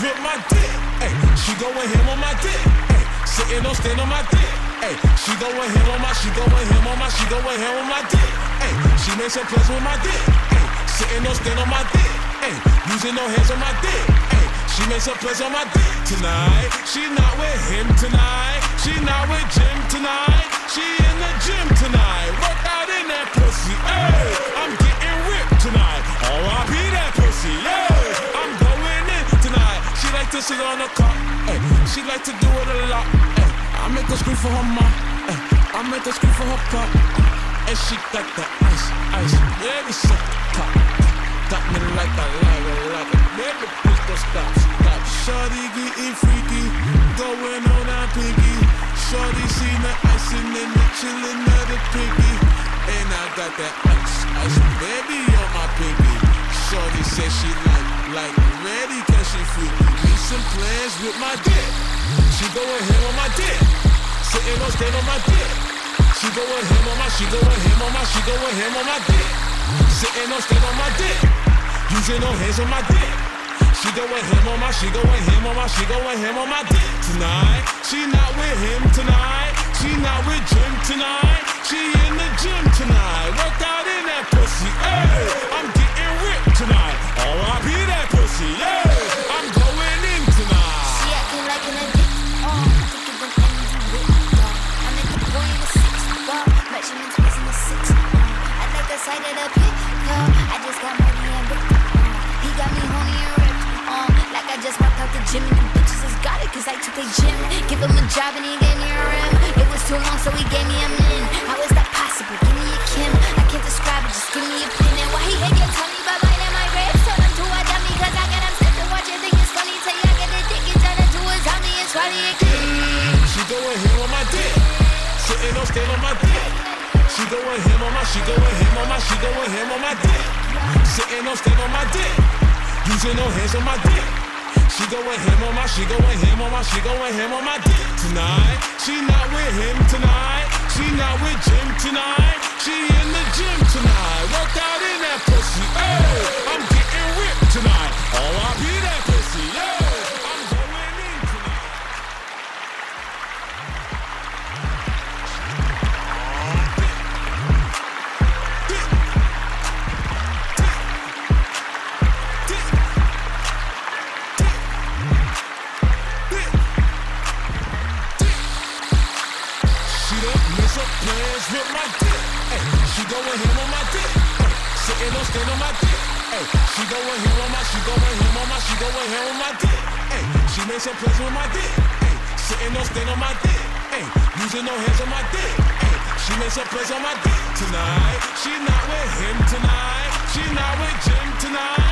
with my dick. Hey, she going ham on my dick. Hey, sitting on stand on my dick. Hey, she going ham on my, she going ham on my, she going ham on my dick. Hey, she makes her plans with my dick. Hey, sitting on stand on my dick. Hey, using no hands on my dick. Hey, she makes her plans on my dick tonight. She not with him tonight. She not with Jim tonight. She in the gym tonight. Work out in that She on the car. She like to do it a lot. Hey, I make her scream for her mom. Hey, I make her scream for her pop. And she got the ice, ice. Set the top. Got me like a like a like a baby, please don't stop, stop. Shorty getting freaky, going on that piggy. Shorty seen the icing and the chillin' at the piggy. And I got that ice, ice, baby on my piggy. Shorty said she like, like, some plans with my dick. She going ham on my dick. Sitting on stand on my dick. She going ham on my, she going ham on my, she going ham on my dick. Sitting on stand on my dick. Using no hands on my dick. She going ham on my, she going ham on my, she going ham on my dick tonight. She not with him tonight. She not with Jim tonight. She in the gym tonight. Work out gym and the bitches has got it cause I took a gym. Give him a job and he gave me a rim. It was too long so he gave me a min. How is that possible? Give me a Kim. I can't describe it, just give me a pin. And why he get tell me about mine and my ribs? Told him to a dummy cause I got him stiff to watch it. Think it's funny till you get addicted. To do his on me and swallow your kid. She going ham on my dick. Sitting on stand on my dick. She going ham on my, she going ham on my, she going ham on my dick. Sitting on stand on my dick. Using no hands on my dick. She going him on my, she going him on my, she going him on my dick tonight. She not with him tonight. She not with Jim tonight. Plans with my dick. Ay, she going ham on my dick. Sitting on stand on my dick. Ay, she going ham on my, she going ham on my, she going ham on my dick. Ay, she made some plans with my dick. Ay, sitting on stand on my dick. Ay, using no hands on my dick. Ay, she made some plans on my dick tonight. She not with him tonight. She not with Jim tonight.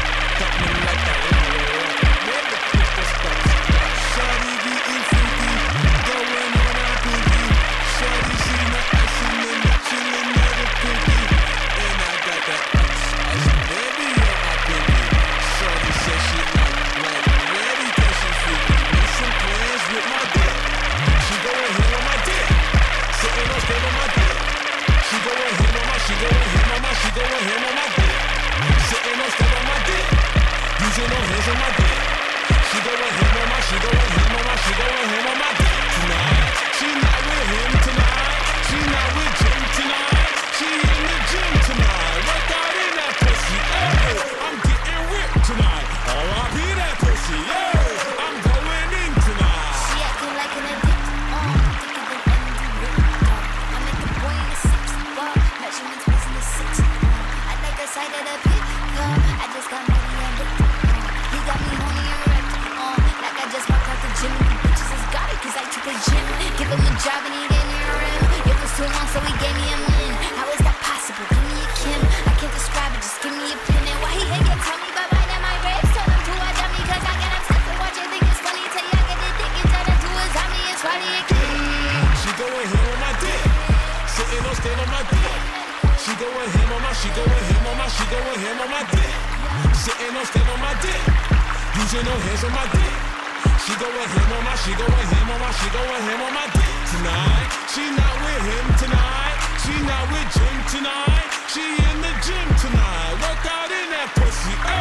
stand on my dick. She going ham on my, she going ham on my, she going ham on my dick. Sitting on, stand on my dick. Using no hands on my dick. She going ham on my, she going ham on my, she going ham on my dick tonight. She not with him tonight. She not with Jim tonight. She in the gym tonight.